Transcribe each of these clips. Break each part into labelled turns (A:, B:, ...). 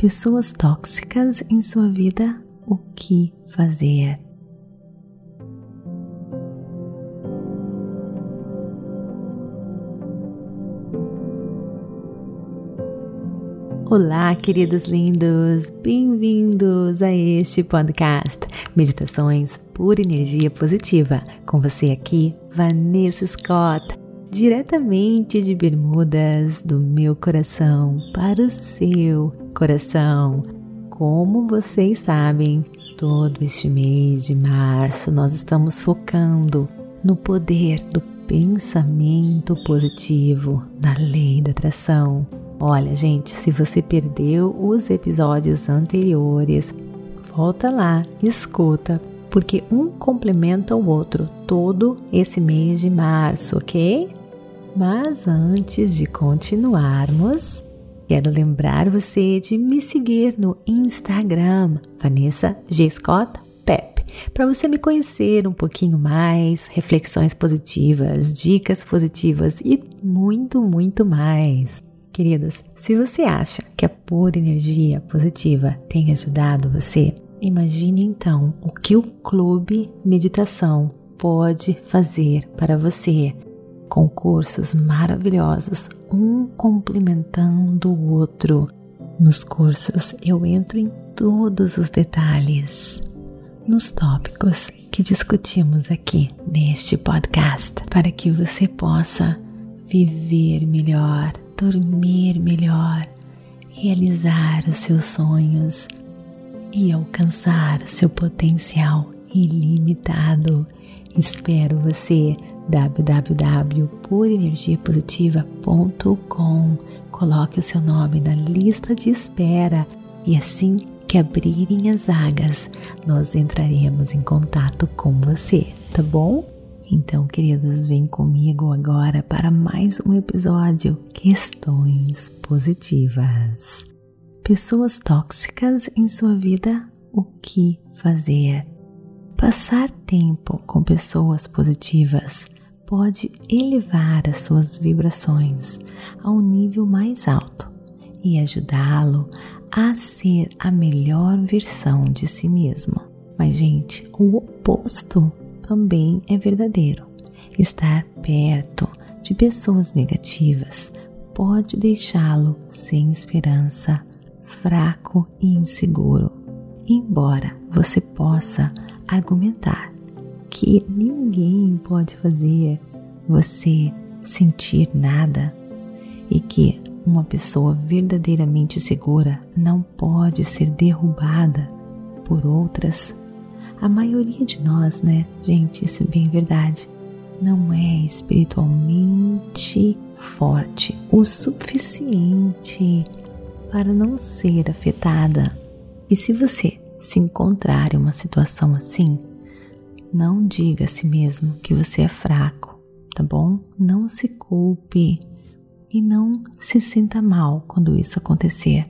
A: Pessoas tóxicas em sua vida, o que fazer? Olá, queridos lindos, bem-vindos a este podcast Meditações por Energia Positiva. Com você aqui, Vanessa Scott, diretamente de Bermudas, do meu coração para o seu coração. Como vocês sabem, todo este mês de março nós estamos focando no poder do pensamento positivo, na lei da atração Olha, gente, se você perdeu os episódios anteriores, volta lá, escuta, porque um complementa o outro todo esse mês de março, ok? Mas antes de continuarmos, quero lembrar você de me seguir no Instagram, Vanessa G. Scott Pep, para você me conhecer um pouquinho mais, reflexões positivas, dicas positivas e muito, muito mais. Queridas, se você acha que a pura energia positiva tem ajudado você, imagine então o que o Clube Meditação pode fazer para você, com cursos maravilhosos, um complementando o outro. Nos cursos eu entro em todos os detalhes, nos tópicos que discutimos aqui neste podcast, para que você possa viver melhor dormir melhor, realizar os seus sonhos e alcançar seu potencial ilimitado. Espero você www.purenergiapositiva.com. Coloque o seu nome na lista de espera e assim que abrirem as vagas, nós entraremos em contato com você, tá bom? Então, queridos, vem comigo agora para mais um episódio Questões Positivas. Pessoas tóxicas em sua vida, o que fazer? Passar tempo com pessoas positivas pode elevar as suas vibrações a um nível mais alto e ajudá-lo a ser a melhor versão de si mesmo. Mas, gente, o oposto também é verdadeiro. Estar perto de pessoas negativas pode deixá-lo sem esperança, fraco e inseguro. Embora você possa argumentar que ninguém pode fazer você sentir nada e que uma pessoa verdadeiramente segura não pode ser derrubada por outras a maioria de nós, né, gente, isso é bem verdade, não é espiritualmente forte o suficiente para não ser afetada. E se você se encontrar em uma situação assim, não diga a si mesmo que você é fraco, tá bom? Não se culpe e não se sinta mal quando isso acontecer,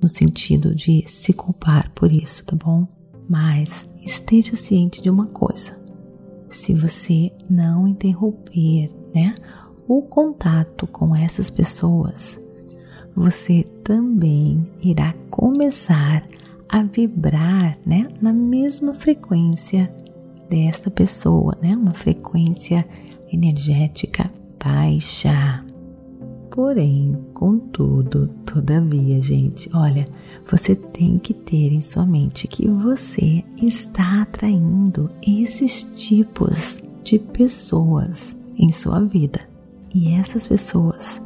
A: no sentido de se culpar por isso, tá bom? Mas esteja ciente de uma coisa: se você não interromper, né, o contato com essas pessoas, você também irá começar a vibrar, né, na mesma frequência desta pessoa, né, uma frequência energética baixa. Porém, contudo, todavia, gente, olha, você tem que ter em sua mente que você está atraindo esses tipos de pessoas em sua vida. E essas pessoas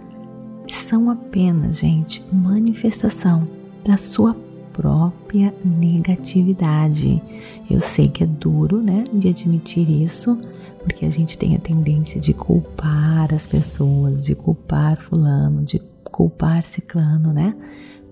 A: são apenas, gente, manifestação da sua própria negatividade. Eu sei que é duro, né, de admitir isso, porque a gente tem a tendência de culpar as pessoas, de culpar fulano, de culpar ciclano, né?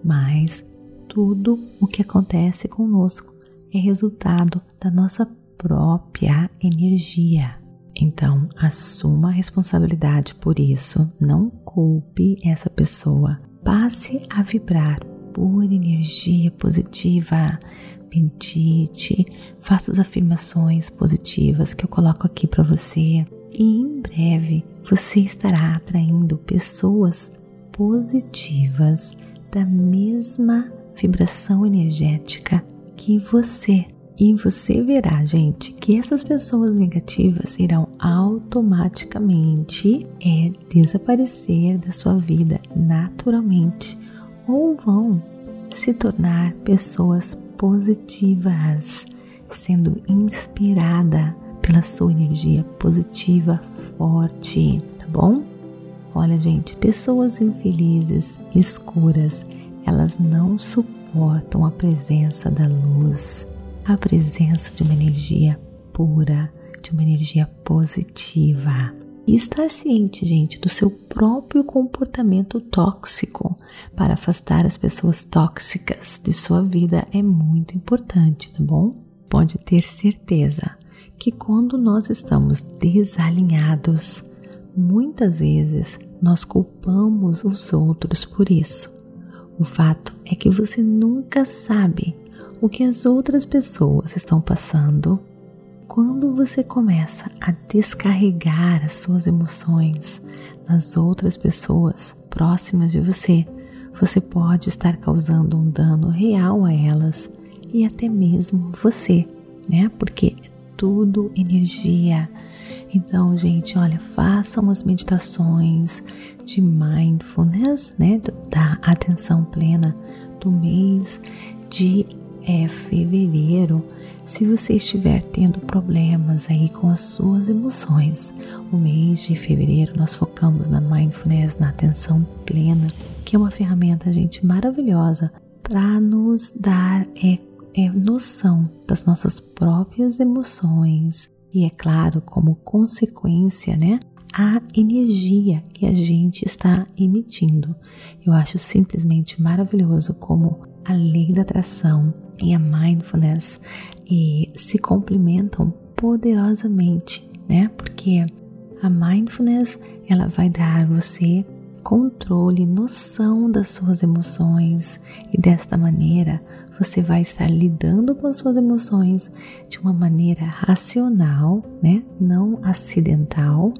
A: Mas tudo o que acontece conosco é resultado da nossa própria energia. Então, assuma a responsabilidade por isso, não culpe essa pessoa. Passe a vibrar por energia positiva, medite, faça as afirmações positivas que eu coloco aqui para você. E em breve você estará atraindo pessoas positivas da mesma vibração energética que você. E você verá, gente, que essas pessoas negativas irão automaticamente é, desaparecer da sua vida naturalmente ou vão se tornar pessoas positivas, sendo inspirada pela sua energia positiva forte, tá bom? Olha, gente, pessoas infelizes, escuras, elas não suportam a presença da luz a presença de uma energia pura, de uma energia positiva. E estar ciente, gente, do seu próprio comportamento tóxico para afastar as pessoas tóxicas de sua vida é muito importante, tá bom? Pode ter certeza que quando nós estamos desalinhados, muitas vezes nós culpamos os outros por isso. O fato é que você nunca sabe o que as outras pessoas estão passando. Quando você começa a descarregar as suas emoções nas outras pessoas próximas de você, você pode estar causando um dano real a elas e até mesmo você, né? Porque é tudo energia. Então, gente, olha, façam as meditações de mindfulness, né, da atenção plena do mês de é fevereiro. Se você estiver tendo problemas aí com as suas emoções, o mês de fevereiro nós focamos na mindfulness, na atenção plena, que é uma ferramenta, gente, maravilhosa para nos dar é, é, noção das nossas próprias emoções e, é claro, como consequência, né? A energia que a gente está emitindo. Eu acho simplesmente maravilhoso como a lei da atração e a mindfulness e se complementam poderosamente, né? Porque a mindfulness ela vai dar você controle, noção das suas emoções e desta maneira você vai estar lidando com as suas emoções de uma maneira racional, né? Não acidental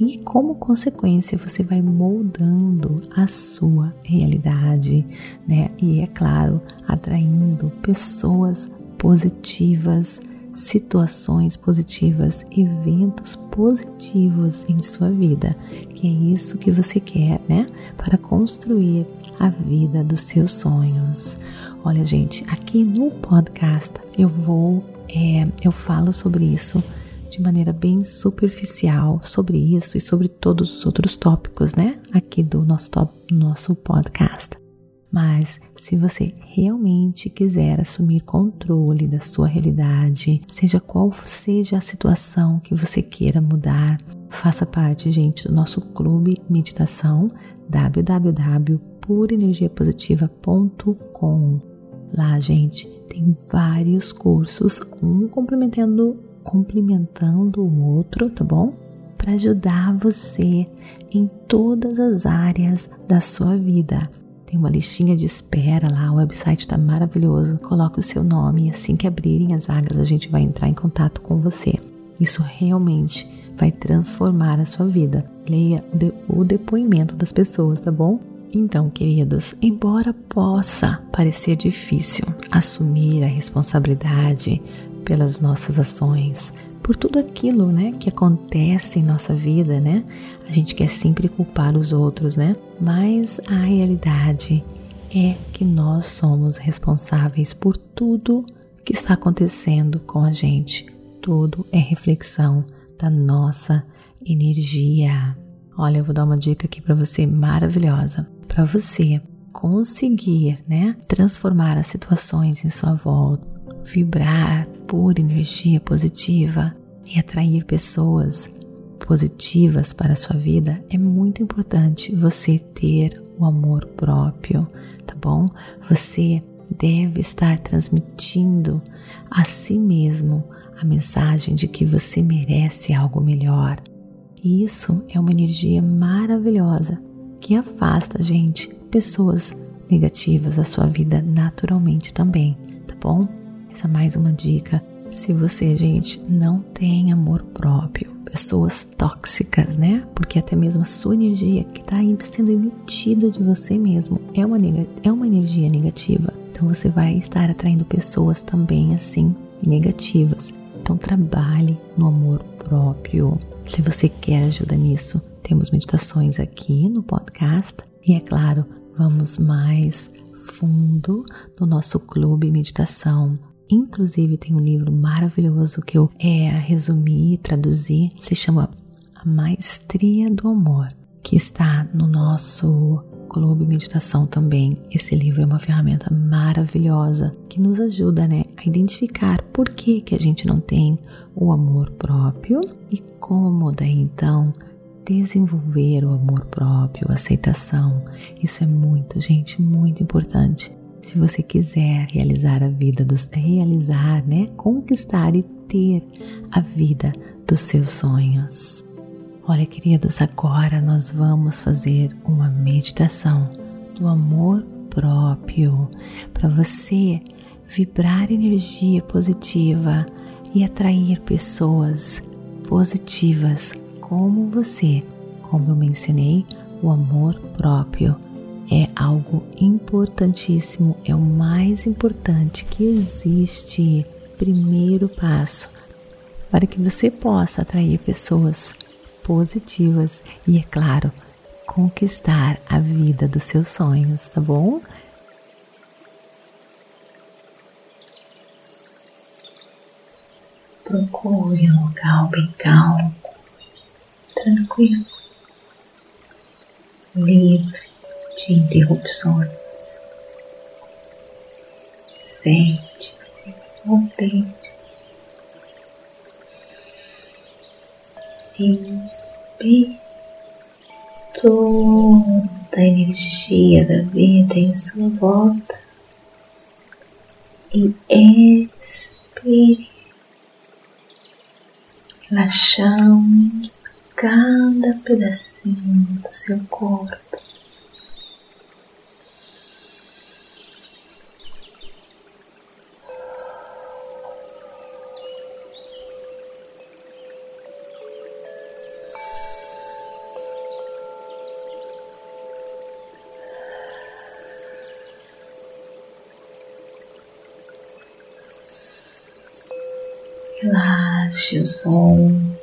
A: e como consequência você vai moldando a sua realidade, né? E é claro, atraindo pessoas positivas, situações positivas, eventos positivos em sua vida, que é isso que você quer, né? Para construir a vida dos seus sonhos. Olha, gente, aqui no podcast eu vou, é, eu falo sobre isso de maneira bem superficial sobre isso e sobre todos os outros tópicos, né? Aqui do nosso, top, nosso podcast. Mas se você realmente quiser assumir controle da sua realidade, seja qual seja a situação que você queira mudar, faça parte, gente, do nosso clube meditação www.purenergiapositiva.com. Lá, gente, tem vários cursos, um complementando complementando o outro, tá bom? Para ajudar você em todas as áreas da sua vida. Tem uma listinha de espera lá, o website está maravilhoso. Coloque o seu nome e assim que abrirem as vagas, a gente vai entrar em contato com você. Isso realmente vai transformar a sua vida. Leia o, de, o depoimento das pessoas, tá bom? Então, queridos, embora possa parecer difícil assumir a responsabilidade pelas nossas ações, por tudo aquilo, né, que acontece em nossa vida, né? A gente quer sempre culpar os outros, né? Mas a realidade é que nós somos responsáveis por tudo que está acontecendo com a gente. Tudo é reflexão da nossa energia. Olha, eu vou dar uma dica aqui para você maravilhosa. Para você conseguir, né, transformar as situações em sua volta, vibrar por energia positiva e atrair pessoas positivas para a sua vida, é muito importante você ter o amor próprio, tá bom? Você deve estar transmitindo a si mesmo a mensagem de que você merece algo melhor. E isso é uma energia maravilhosa que afasta, gente, pessoas negativas da sua vida naturalmente também, tá bom? Essa é mais uma dica. Se você, gente, não tem amor próprio, pessoas tóxicas, né? Porque até mesmo a sua energia que está sendo emitida de você mesmo é uma, é uma energia negativa. Então você vai estar atraindo pessoas também assim negativas. Então trabalhe no amor próprio. Se você quer ajuda nisso, temos meditações aqui no podcast e é claro, vamos mais fundo no nosso clube meditação. Inclusive tem um livro maravilhoso que eu é, resumi e traduzi, se chama A Maestria do Amor, que está no nosso clube meditação também. Esse livro é uma ferramenta maravilhosa que nos ajuda, né, a identificar por que que a gente não tem o amor próprio e como daí então desenvolver o amor próprio, a aceitação. Isso é muito, gente, muito importante. Se você quiser realizar a vida dos realizar, né, conquistar e ter a vida dos seus sonhos. Olha, queridos, agora nós vamos fazer uma meditação do amor próprio para você vibrar energia positiva e atrair pessoas positivas como você. Como eu mencionei, o amor próprio é algo importantíssimo, é o mais importante que existe. Primeiro passo para que você possa atrair pessoas positivas e, é claro, conquistar a vida dos seus sonhos, tá bom? Procure um local bem calmo tranquilo, livre de interrupções. Sente-se deite-se. Inspire toda a energia da vida em sua volta e expire, relaxando cada pedacinho do seu corpo. Relaxe os ombros.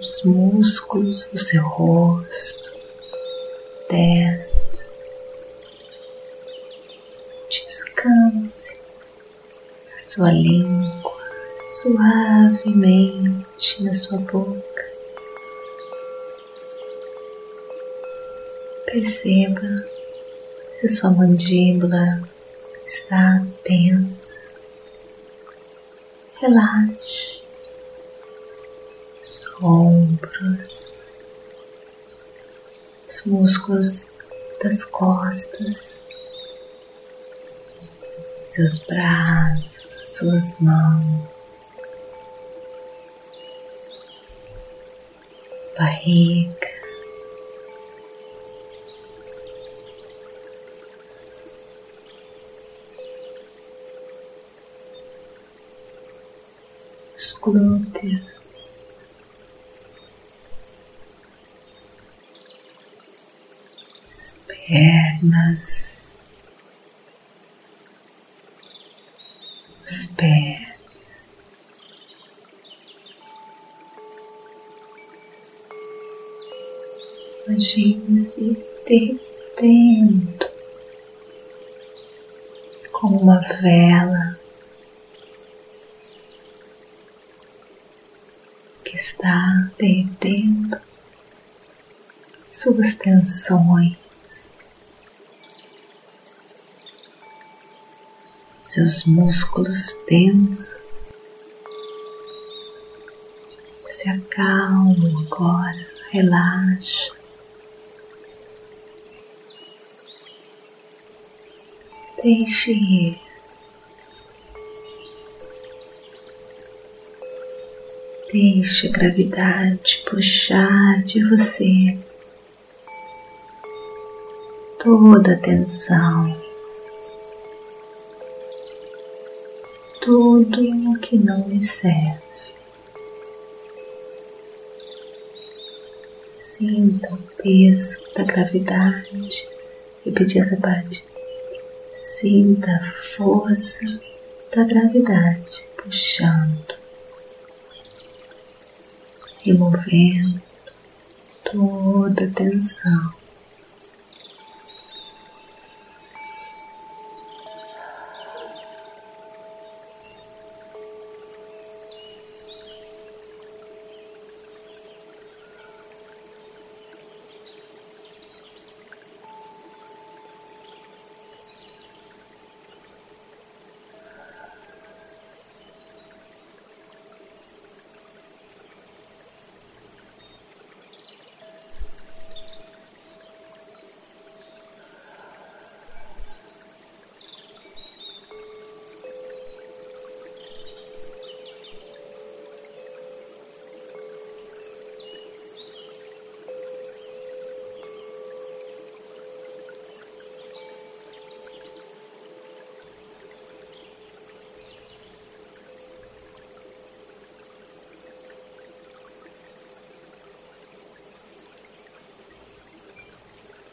A: os músculos do seu rosto, testa. Descanse a sua língua suavemente na sua boca. Perceba se a sua mandíbula está tensa. Relaxe ombros, os músculos das costas, seus braços, as suas mãos, barriga. Glúteos, pernas, os pés. Imagine-se derretendo como uma vela que está derretendo suas tensões. seus músculos tensos se acalmam agora, relaxa. Deixe ir. Deixe a gravidade puxar de você toda a tensão. tudo o que não lhe serve. Sinta o peso da gravidade. Repetir essa parte. Sinta a força da gravidade puxando, removendo toda a tensão.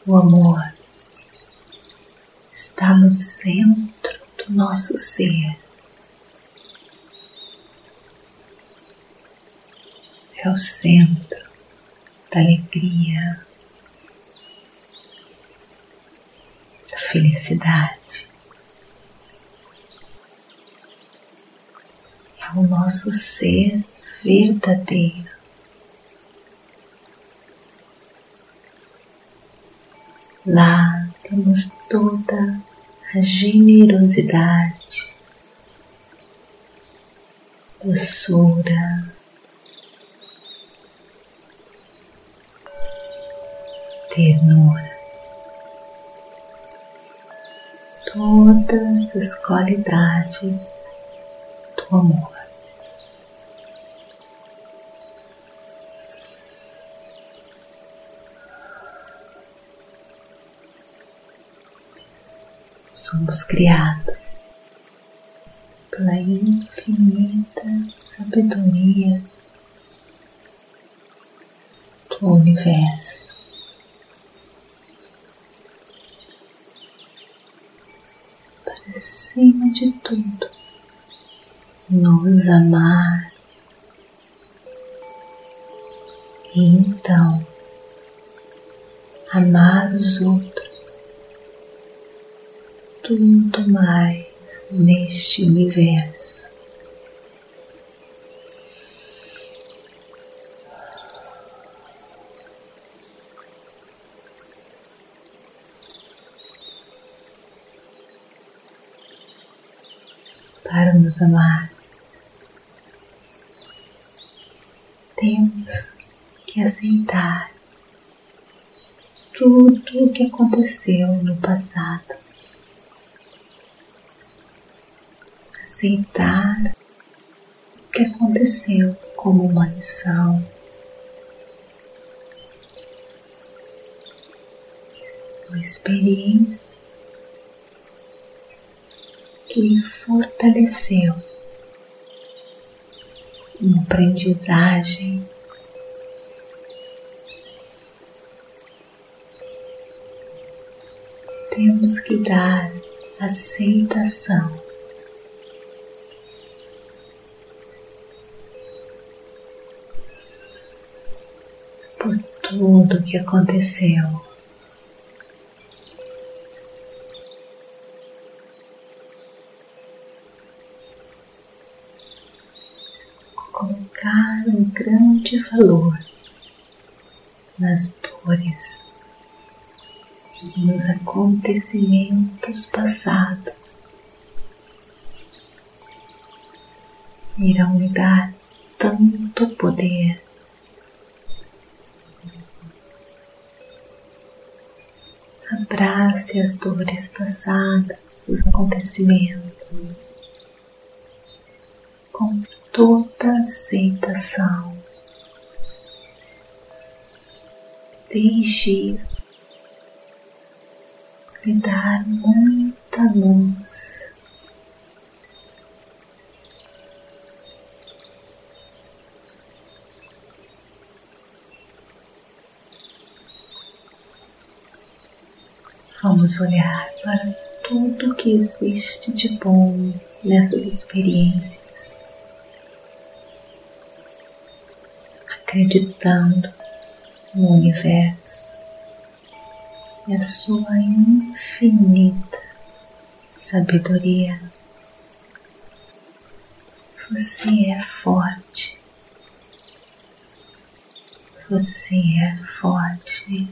A: O amor está no centro do nosso ser. É o centro da alegria, da felicidade. É o nosso ser verdadeiro. Lá temos toda a generosidade, doçura, ternura, todas as qualidades do amor. Somos criados pela infinita sabedoria do universo. Para cima de tudo, nos amar e então amar os outros tudo mais neste universo. Para nos amar, temos que aceitar tudo o que aconteceu no passado. Aceitar o que aconteceu como uma lição. Uma experiência que me fortaleceu, uma aprendizagem temos que dar aceitação tudo o que aconteceu. Colocar um grande valor nas dores e nos acontecimentos passados irão me dar tanto poder Abrace as dores passadas, os acontecimentos, com toda aceitação. Deixe isso lhe dar muita luz. Vamos olhar para tudo que existe de bom nessas experiências, acreditando no universo e a sua infinita sabedoria. Você é forte. Você é forte.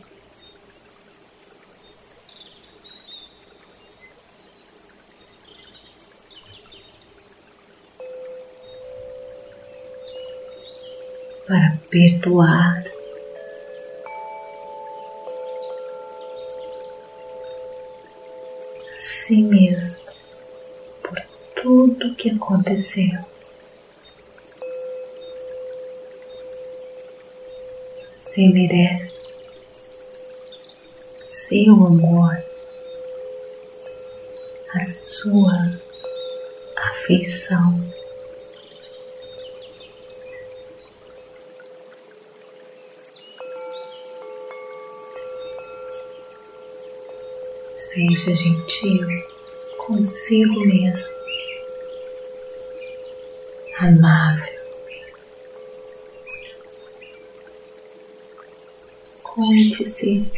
A: Para perdoar. a Si mesmo por tudo que aconteceu. Você merece o seu amor, a sua afeição. Seja gentil consigo mesmo, amável. Conte-se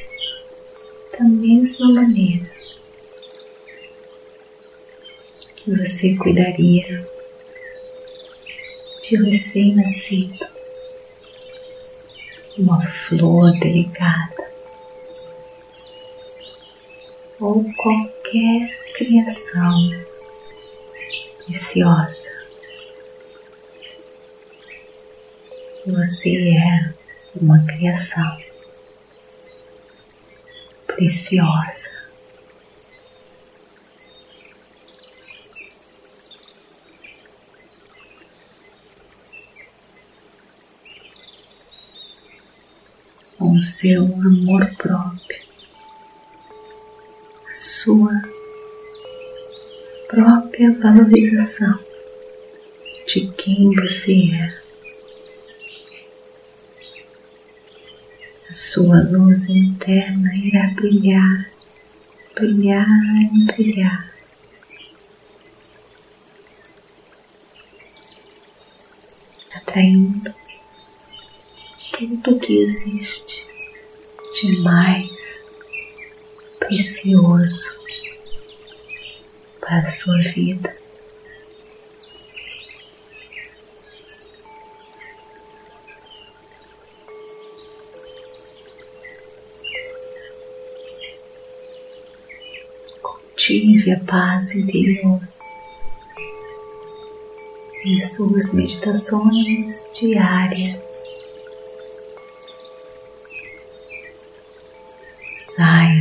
A: da mesma maneira que você cuidaria de um recém-nascido, uma flor delicada ou qualquer criação preciosa. Você é uma criação preciosa. Com seu amor próprio sua própria valorização de quem você é. A sua luz interna irá brilhar, brilhar e brilhar. Atraindo tudo que existe de mais precioso para a sua vida. Cultive a paz interior em suas meditações diárias.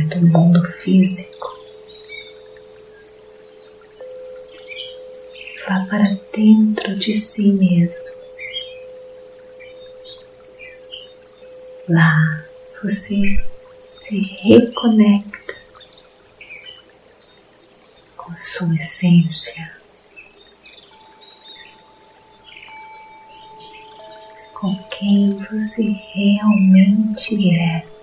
A: Do mundo físico. Vá para dentro de si mesmo. Lá você se reconecta com sua essência, com quem você realmente é.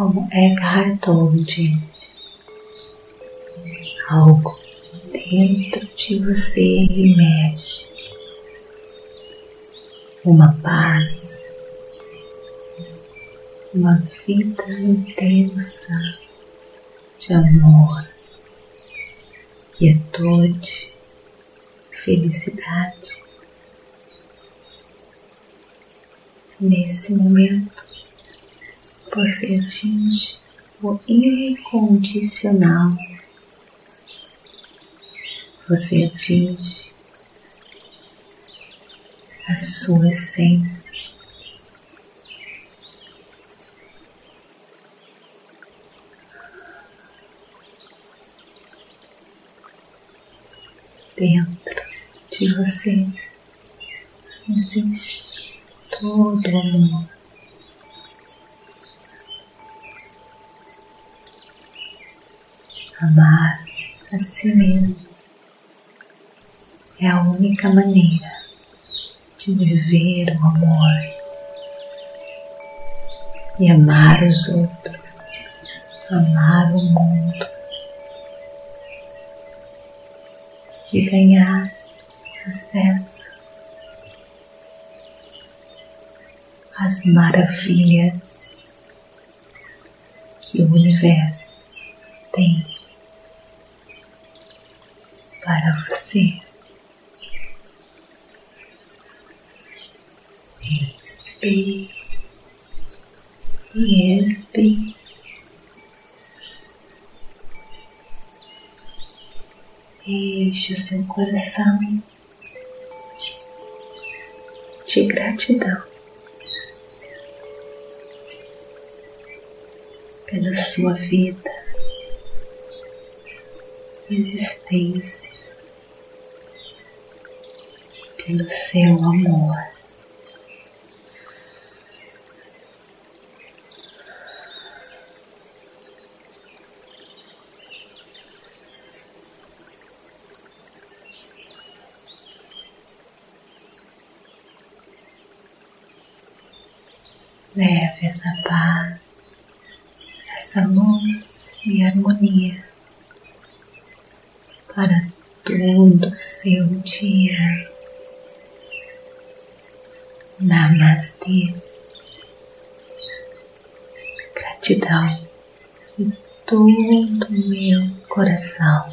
A: Como Eckhart Tolle disse, algo dentro de você emerge, uma paz, uma vida intensa de amor, quietude, felicidade. Nesse momento, você atinge o incondicional. Você atinge a sua essência. Dentro de você e sentir todo o amor. Amar a si mesmo. É a única maneira de viver o amor e amar os outros, amar o mundo e ganhar acesso às maravilhas que o universo tem para você. Respire e expire. Enche o seu coração de gratidão pela sua vida, existência, pelo seu amor. Leve essa paz, essa luz e harmonia para todo o seu dia. Namastê. Gratidão de todo o meu coração.